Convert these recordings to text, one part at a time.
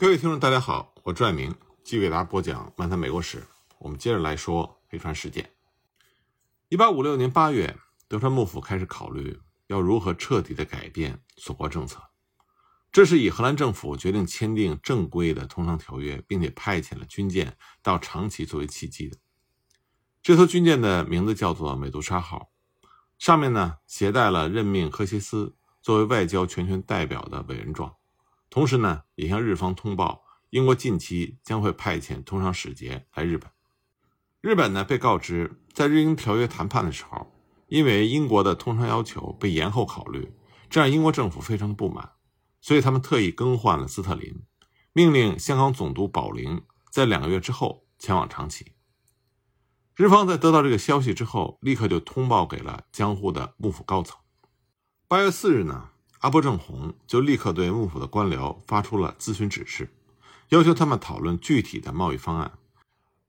各位听众，大家好，我朱爱明继续给大家播讲《漫谈美国史》。我们接着来说黑船事件。一八五六年八月，德川幕府开始考虑要如何彻底的改变锁国政策。这是以荷兰政府决定签订正规的通商条约，并且派遣了军舰到长崎作为契机的。这艘军舰的名字叫做“美杜莎号”，上面呢携带了任命赫西斯作为外交全权代表的委任状。同时呢，也向日方通报，英国近期将会派遣通商使节来日本。日本呢被告知，在日英条约谈判的时候，因为英国的通商要求被延后考虑，这让英国政府非常的不满，所以他们特意更换了斯特林，命令香港总督宝林在两个月之后前往长崎。日方在得到这个消息之后，立刻就通报给了江户的幕府高层。八月四日呢。阿部正弘就立刻对幕府的官僚发出了咨询指示，要求他们讨论具体的贸易方案。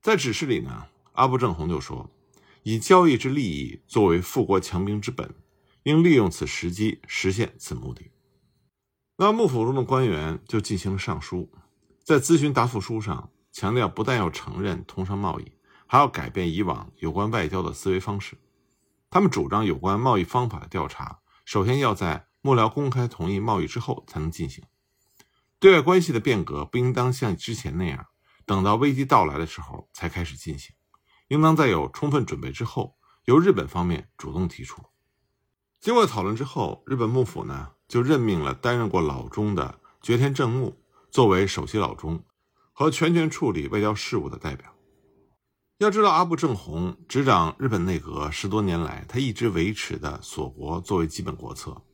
在指示里呢，阿部正弘就说：“以交易之利益作为富国强兵之本，应利用此时机实现此目的。”那幕府中的官员就进行了上书，在咨询答复书上强调，不但要承认通商贸易，还要改变以往有关外交的思维方式。他们主张有关贸易方法的调查，首先要在幕僚公开同意贸易之后才能进行对外关系的变革，不应当像之前那样等到危机到来的时候才开始进行，应当在有充分准备之后，由日本方面主动提出。经过讨论之后，日本幕府呢就任命了担任过老中的绝田正木作为首席老中和全权处理外交事务的代表。要知道，阿部正弘执掌日本内阁十多年来，他一直维持的锁国作为基本国策。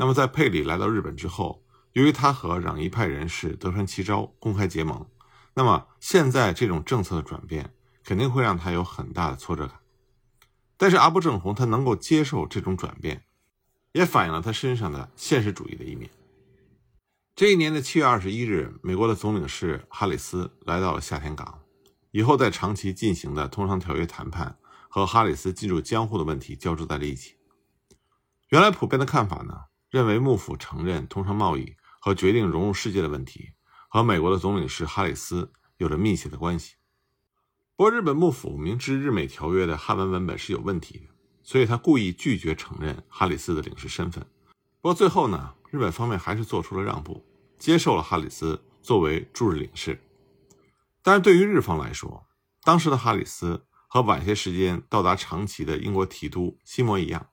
那么，在佩里来到日本之后，由于他和攘夷派人士德川齐昭公开结盟，那么现在这种政策的转变肯定会让他有很大的挫折感。但是阿部正弘他能够接受这种转变，也反映了他身上的现实主义的一面。这一年的七月二十一日，美国的总领事哈里斯来到了夏田港，以后在长崎进行的通商条约谈判和哈里斯进入江户的问题交织在了一起。原来普遍的看法呢？认为幕府承认通商贸易和决定融入世界的问题，和美国的总领事哈里斯有着密切的关系。不过，日本幕府明知日美条约的汉文文本是有问题的，所以他故意拒绝承认哈里斯的领事身份。不过，最后呢，日本方面还是做出了让步，接受了哈里斯作为驻日领事。但是对于日方来说，当时的哈里斯和晚些时间到达长崎的英国提督西摩一样。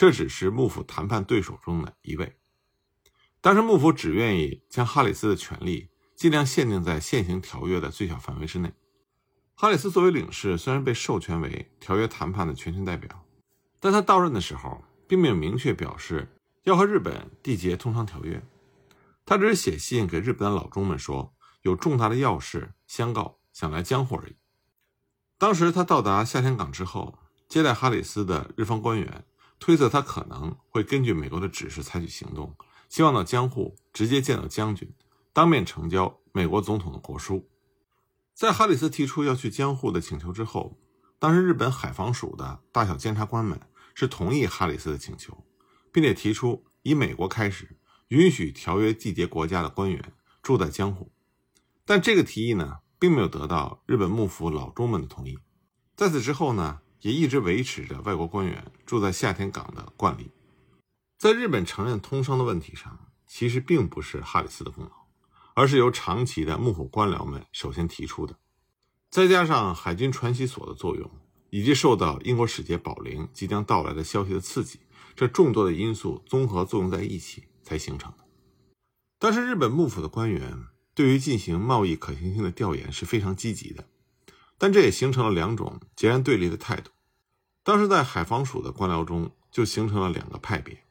这只是幕府谈判对手中的一位。当时幕府只愿意将哈里斯的权力尽量限定在现行条约的最小范围之内。哈里斯作为领事，虽然被授权为条约谈判的全权代表，但他到任的时候并没有明确表示要和日本缔结通商条约。他只是写信给日本的老中们说有重大的要事相告，想来江户而已。当时他到达夏田港之后，接待哈里斯的日方官员。推测他可能会根据美国的指示采取行动，希望到江户直接见到将军，当面呈交美国总统的国书。在哈里斯提出要去江户的请求之后，当时日本海防署的大小监察官们是同意哈里斯的请求，并且提出以美国开始允许条约缔结国家的官员住在江户。但这个提议呢，并没有得到日本幕府老中们的同意。在此之后呢？也一直维持着外国官员住在夏田港的惯例。在日本承认通商的问题上，其实并不是哈里斯的功劳，而是由长期的幕府官僚们首先提出的。再加上海军传习所的作用，以及受到英国使节保龄即将到来的消息的刺激，这众多的因素综合作用在一起才形成的。但是日本幕府的官员对于进行贸易可行性的调研是非常积极的。但这也形成了两种截然对立的态度。当时在海防署的官僚中，就形成了两个派别：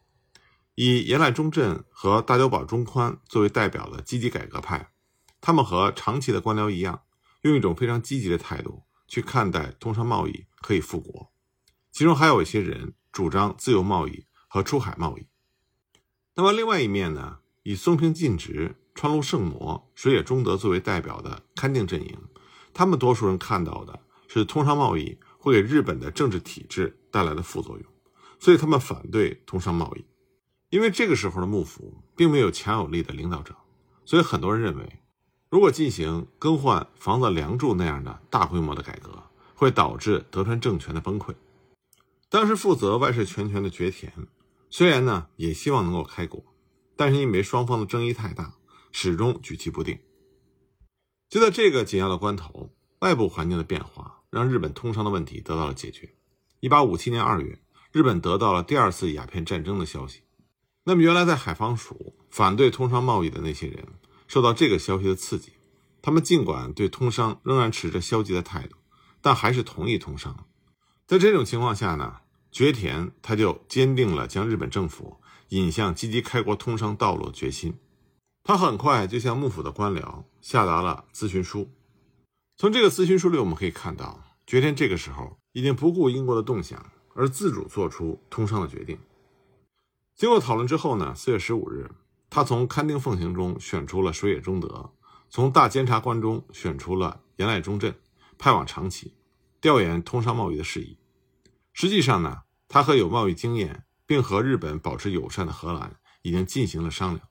以岩濑忠镇和大久保忠宽作为代表的积极改革派，他们和长期的官僚一样，用一种非常积极的态度去看待通商贸易可以复国。其中还有一些人主张自由贸易和出海贸易。那么另外一面呢，以松平进直、川路圣魔、水野忠德作为代表的勘定阵营。他们多数人看到的是通商贸易会给日本的政治体制带来的副作用，所以他们反对通商贸易。因为这个时候的幕府并没有强有力的领导者，所以很多人认为，如果进行更换房子梁柱那样的大规模的改革，会导致德川政权的崩溃。当时负责外事全权的绝田，虽然呢也希望能够开国，但是因为双方的争议太大，始终举棋不定。就在这个紧要的关头，外部环境的变化让日本通商的问题得到了解决。一八五七年二月，日本得到了第二次鸦片战争的消息。那么，原来在海防署反对通商贸易的那些人，受到这个消息的刺激，他们尽管对通商仍然持着消极的态度，但还是同意通商。在这种情况下呢，绝田他就坚定了将日本政府引向积极开国通商道路的决心。他很快就向幕府的官僚下达了咨询书。从这个咨询书里，我们可以看到，绝田这个时候已经不顾英国的动向，而自主做出通商的决定。经过讨论之后呢，四月十五日，他从勘定奉行中选出了水野忠德，从大监察官中选出了岩濑忠镇，派往长崎。调研通商贸易的事宜。实际上呢，他和有贸易经验并和日本保持友善的荷兰已经进行了商量，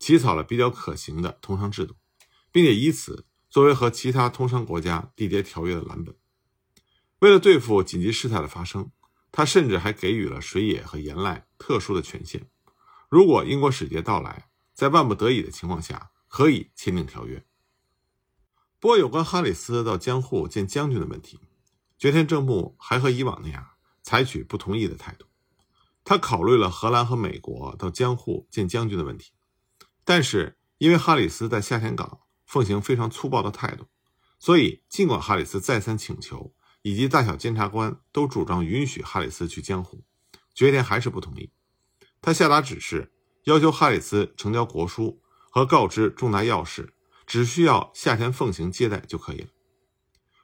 起草了比较可行的通商制度，并且以此作为和其他通商国家缔结条约的蓝本。为了对付紧急事态的发生，他甚至还给予了水野和岩濑特殊的权限：如果英国使节到来，在万不得已的情况下，可以签订条约。不过，有关哈里斯到江户见将军的问题。绝田正木还和以往那样采取不同意的态度，他考虑了荷兰和美国到江户见将军的问题，但是因为哈里斯在夏田港奉行非常粗暴的态度，所以尽管哈里斯再三请求，以及大小监察官都主张允许哈里斯去江湖，绝田还是不同意。他下达指示，要求哈里斯呈交国书和告知重大要事，只需要夏田奉行接待就可以了。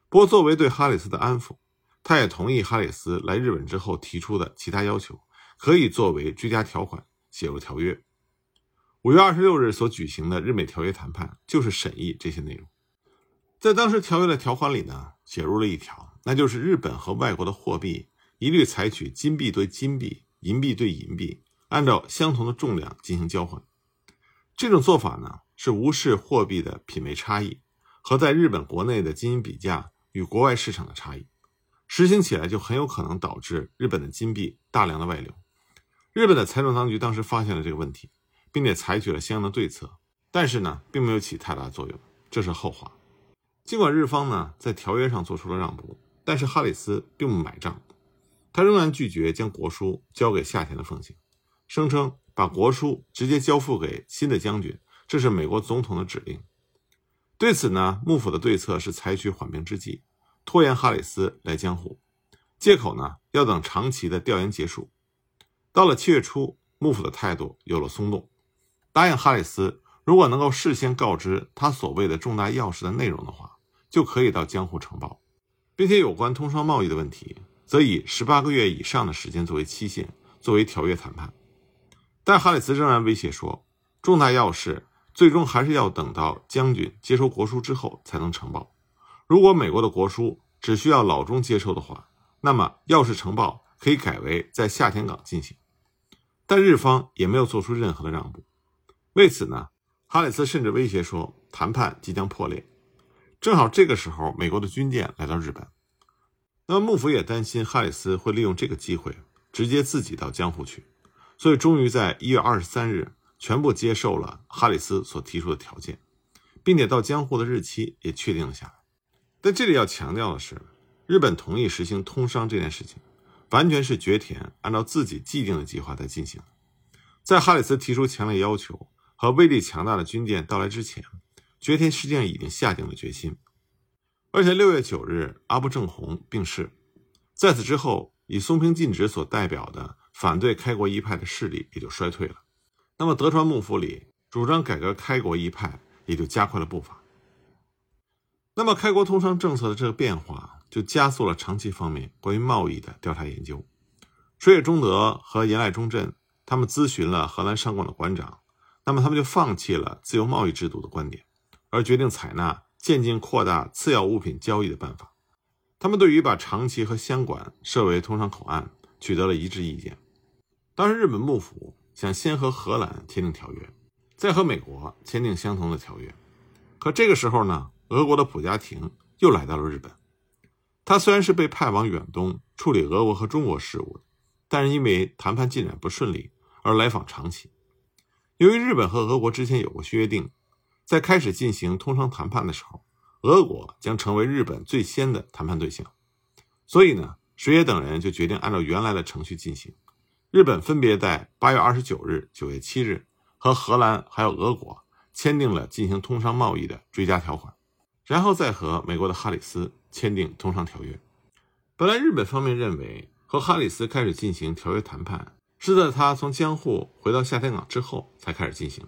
不过，作为对哈里斯的安抚，他也同意哈里斯来日本之后提出的其他要求，可以作为追加条款写入条约。五月二十六日所举行的日美条约谈判，就是审议这些内容。在当时条约的条款里呢，写入了一条，那就是日本和外国的货币一律采取金币对金币、银币对银币，按照相同的重量进行交换。这种做法呢，是无视货币的品位差异和在日本国内的金银比价。与国外市场的差异，实行起来就很有可能导致日本的金币大量的外流。日本的财政当局当时发现了这个问题，并且采取了相应的对策，但是呢，并没有起太大作用，这是后话。尽管日方呢在条约上做出了让步，但是哈里斯并不买账，他仍然拒绝将国书交给夏田的奉行，声称把国书直接交付给新的将军，这是美国总统的指令。对此呢，幕府的对策是采取缓兵之计，拖延哈里斯来江户，借口呢要等长崎的调研结束。到了七月初，幕府的态度有了松动，答应哈里斯，如果能够事先告知他所谓的重大要事的内容的话，就可以到江户呈报，并且有关通商贸易的问题，则以十八个月以上的时间作为期限，作为条约谈判。但哈里斯仍然威胁说，重大要事。最终还是要等到将军接收国书之后才能呈报。如果美国的国书只需要老中接收的话，那么要事呈报可以改为在夏田港进行。但日方也没有做出任何的让步。为此呢，哈里斯甚至威胁说谈判即将破裂。正好这个时候，美国的军舰来到日本，那么幕府也担心哈里斯会利用这个机会直接自己到江户去，所以终于在一月二十三日。全部接受了哈里斯所提出的条件，并且到江户的日期也确定了下来。但这里要强调的是，日本同意实行通商这件事情，完全是绝田按照自己既定的计划在进行。在哈里斯提出强烈要求和威力强大的军舰到来之前，绝天实际上已经下定了决心。而且六月九日，阿部正弘病逝，在此之后，以松平进直所代表的反对开国一派的势力也就衰退了。那么，德川幕府里主张改革开国一派也就加快了步伐。那么，开国通商政策的这个变化，就加速了长期方面关于贸易的调查研究。水野忠德和岩濑忠镇他们咨询了荷兰商馆的馆长，那么他们就放弃了自由贸易制度的观点，而决定采纳渐进扩大次要物品交易的办法。他们对于把长崎和香馆设为通商口岸取得了一致意见。当时，日本幕府。想先和荷兰签订条约，再和美国签订相同的条约。可这个时候呢，俄国的普加廷又来到了日本。他虽然是被派往远东处理俄国和中国事务，但是因为谈判进展不顺利而来访长崎。由于日本和俄国之前有过约定，在开始进行通商谈判的时候，俄国将成为日本最先的谈判对象，所以呢，水野等人就决定按照原来的程序进行。日本分别在八月二十九日、九月七日和荷兰还有俄国签订了进行通商贸易的追加条款，然后再和美国的哈里斯签订通商条约。本来日本方面认为和哈里斯开始进行条约谈判是在他从江户回到夏田港之后才开始进行，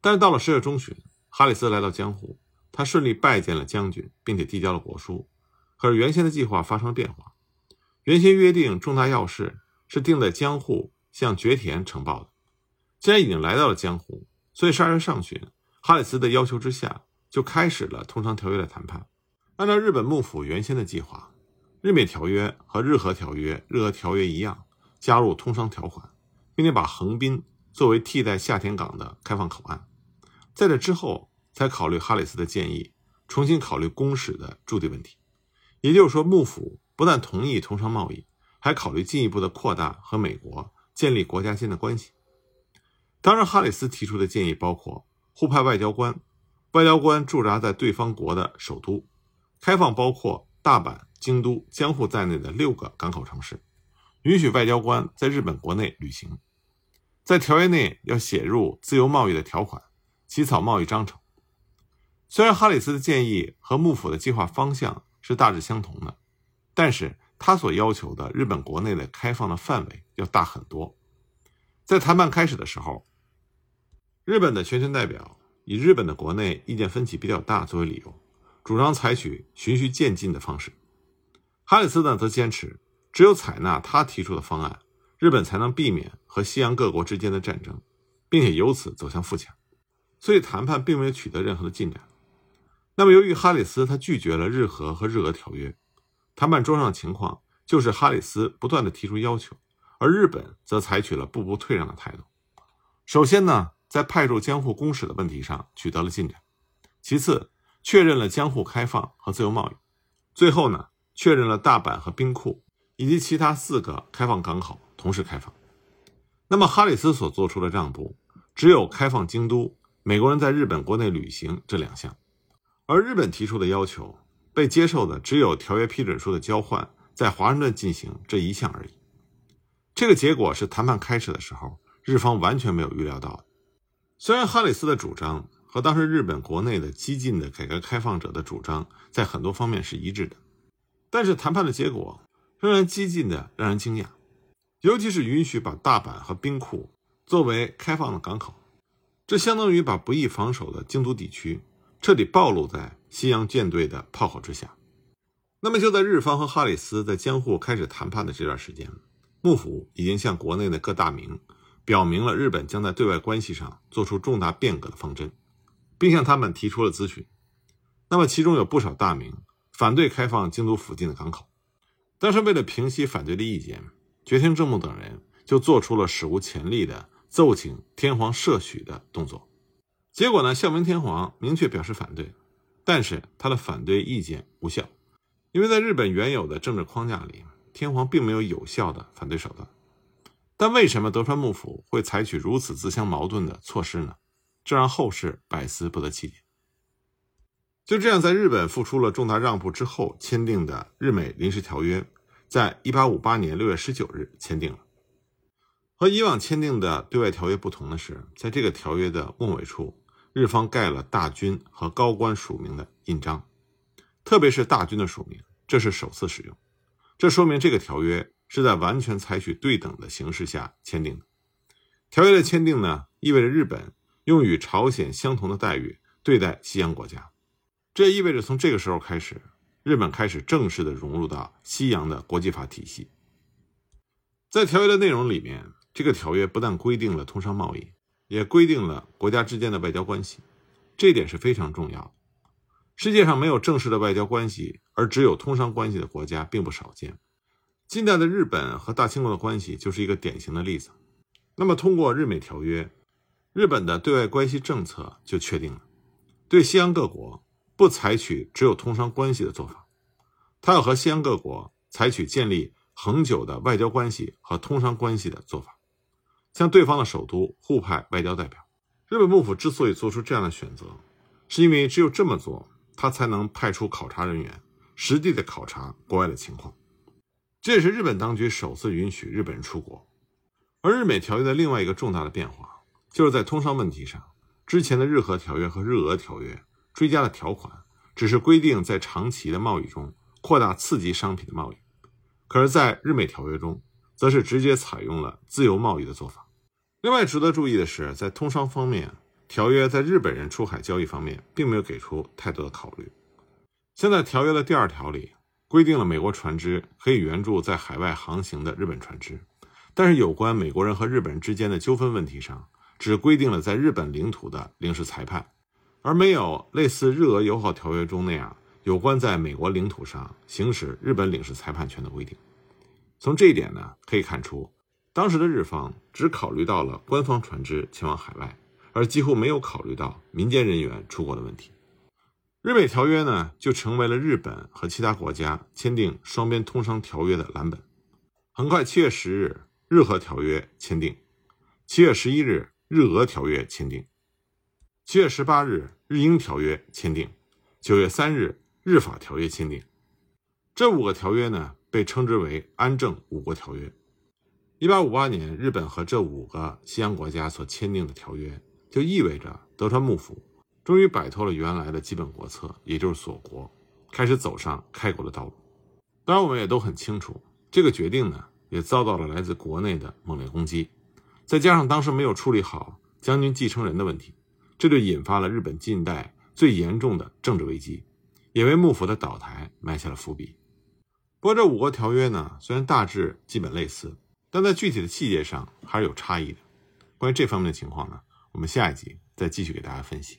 但是到了十月中旬，哈里斯来到江户，他顺利拜见了将军，并且递交了国书。可是原先的计划发生了变化，原先约定重大要事。是定在江户向绝田呈报的。既然已经来到了江户，所以十二月上旬，哈里斯的要求之下，就开始了通商条约的谈判。按照日本幕府原先的计划，日美条约和日俄条约、日俄条约一样，加入通商条款，并且把横滨作为替代夏田港的开放口岸。在这之后，才考虑哈里斯的建议，重新考虑公使的驻地问题。也就是说，幕府不但同意通商贸易。还考虑进一步的扩大和美国建立国家间的关系。当然，哈里斯提出的建议包括互派外交官，外交官驻扎在对方国的首都，开放包括大阪、京都、江户在内的六个港口城市，允许外交官在日本国内旅行。在条约内要写入自由贸易的条款，起草贸易章程。虽然哈里斯的建议和幕府的计划方向是大致相同的，但是。他所要求的日本国内的开放的范围要大很多。在谈判开始的时候，日本的全权代表以日本的国内意见分歧比较大作为理由，主张采取循序渐进的方式。哈里斯呢，则坚持只有采纳他提出的方案，日本才能避免和西洋各国之间的战争，并且由此走向富强。所以谈判并没有取得任何的进展。那么，由于哈里斯他拒绝了日俄和日俄条约。谈判桌上的情况就是哈里斯不断的提出要求，而日本则采取了步步退让的态度。首先呢，在派驻江户公使的问题上取得了进展；其次，确认了江户开放和自由贸易；最后呢，确认了大阪和兵库以及其他四个开放港口同时开放。那么，哈里斯所做出的让步只有开放京都、美国人在日本国内旅行这两项，而日本提出的要求。被接受的只有条约批准书的交换，在华盛顿进行这一项而已。这个结果是谈判开始的时候，日方完全没有预料到的。虽然哈里斯的主张和当时日本国内的激进的改革开放者的主张在很多方面是一致的，但是谈判的结果仍然激进的让人惊讶，尤其是允许把大阪和兵库作为开放的港口，这相当于把不易防守的京都地区。彻底暴露在西洋舰队的炮火之下。那么，就在日方和哈里斯在江户开始谈判的这段时间，幕府已经向国内的各大名表明了日本将在对外关系上做出重大变革的方针，并向他们提出了咨询。那么，其中有不少大名反对开放京都附近的港口，但是为了平息反对的意见，觉田正木等人就做出了史无前例的奏请天皇赦许的动作。结果呢？孝明天皇明确表示反对，但是他的反对意见无效，因为在日本原有的政治框架里，天皇并没有有效的反对手段。但为什么德川幕府会采取如此自相矛盾的措施呢？这让后世百思不得其解。就这样，在日本付出了重大让步之后，签订的日美临时条约，在一八五八年六月十九日签订了。和以往签订的对外条约不同的是，在这个条约的末尾处。日方盖了大军和高官署名的印章，特别是大军的署名，这是首次使用。这说明这个条约是在完全采取对等的形式下签订的。条约的签订呢，意味着日本用与朝鲜相同的待遇对待西洋国家。这意味着从这个时候开始，日本开始正式的融入到西洋的国际法体系。在条约的内容里面，这个条约不但规定了通商贸易。也规定了国家之间的外交关系，这一点是非常重要的。世界上没有正式的外交关系，而只有通商关系的国家并不少见。近代的日本和大清国的关系就是一个典型的例子。那么，通过日美条约，日本的对外关系政策就确定了。对西洋各国不采取只有通商关系的做法，他要和西洋各国采取建立恒久的外交关系和通商关系的做法，向对方的首都互派外交代表。日本幕府之所以做出这样的选择，是因为只有这么做，他才能派出考察人员实地的考察国外的情况。这也是日本当局首次允许日本人出国。而日美条约的另外一个重大的变化，就是在通商问题上，之前的日荷条约和日俄条约追加的条款，只是规定在长期的贸易中扩大次级商品的贸易，可是，在日美条约中，则是直接采用了自由贸易的做法。另外值得注意的是，在通商方面，条约在日本人出海交易方面并没有给出太多的考虑。现在条约的第二条里规定了美国船只可以援助在海外航行的日本船只。但是，有关美国人和日本人之间的纠纷问题上，只规定了在日本领土的领事裁判，而没有类似日俄友好条约中那样有关在美国领土上行使日本领事裁判权的规定。从这一点呢，可以看出，当时的日方只考虑到了官方船只前往海外，而几乎没有考虑到民间人员出国的问题。日美条约呢，就成为了日本和其他国家签订双边通商条约的蓝本。很快，七月十日。日俄条约签订，七月十一日，日俄条约签订，七月十八日，日英条约签订，九月三日，日法条约签订。这五个条约呢，被称之为安政五国条约。一八五八年，日本和这五个西洋国家所签订的条约，就意味着德川幕府终于摆脱了原来的基本国策，也就是锁国，开始走上开国的道路。当然，我们也都很清楚，这个决定呢。也遭到了来自国内的猛烈攻击，再加上当时没有处理好将军继承人的问题，这就引发了日本近代最严重的政治危机，也为幕府的倒台埋下了伏笔。不过，这五个条约呢，虽然大致基本类似，但在具体的细节上还是有差异的。关于这方面的情况呢，我们下一集再继续给大家分析。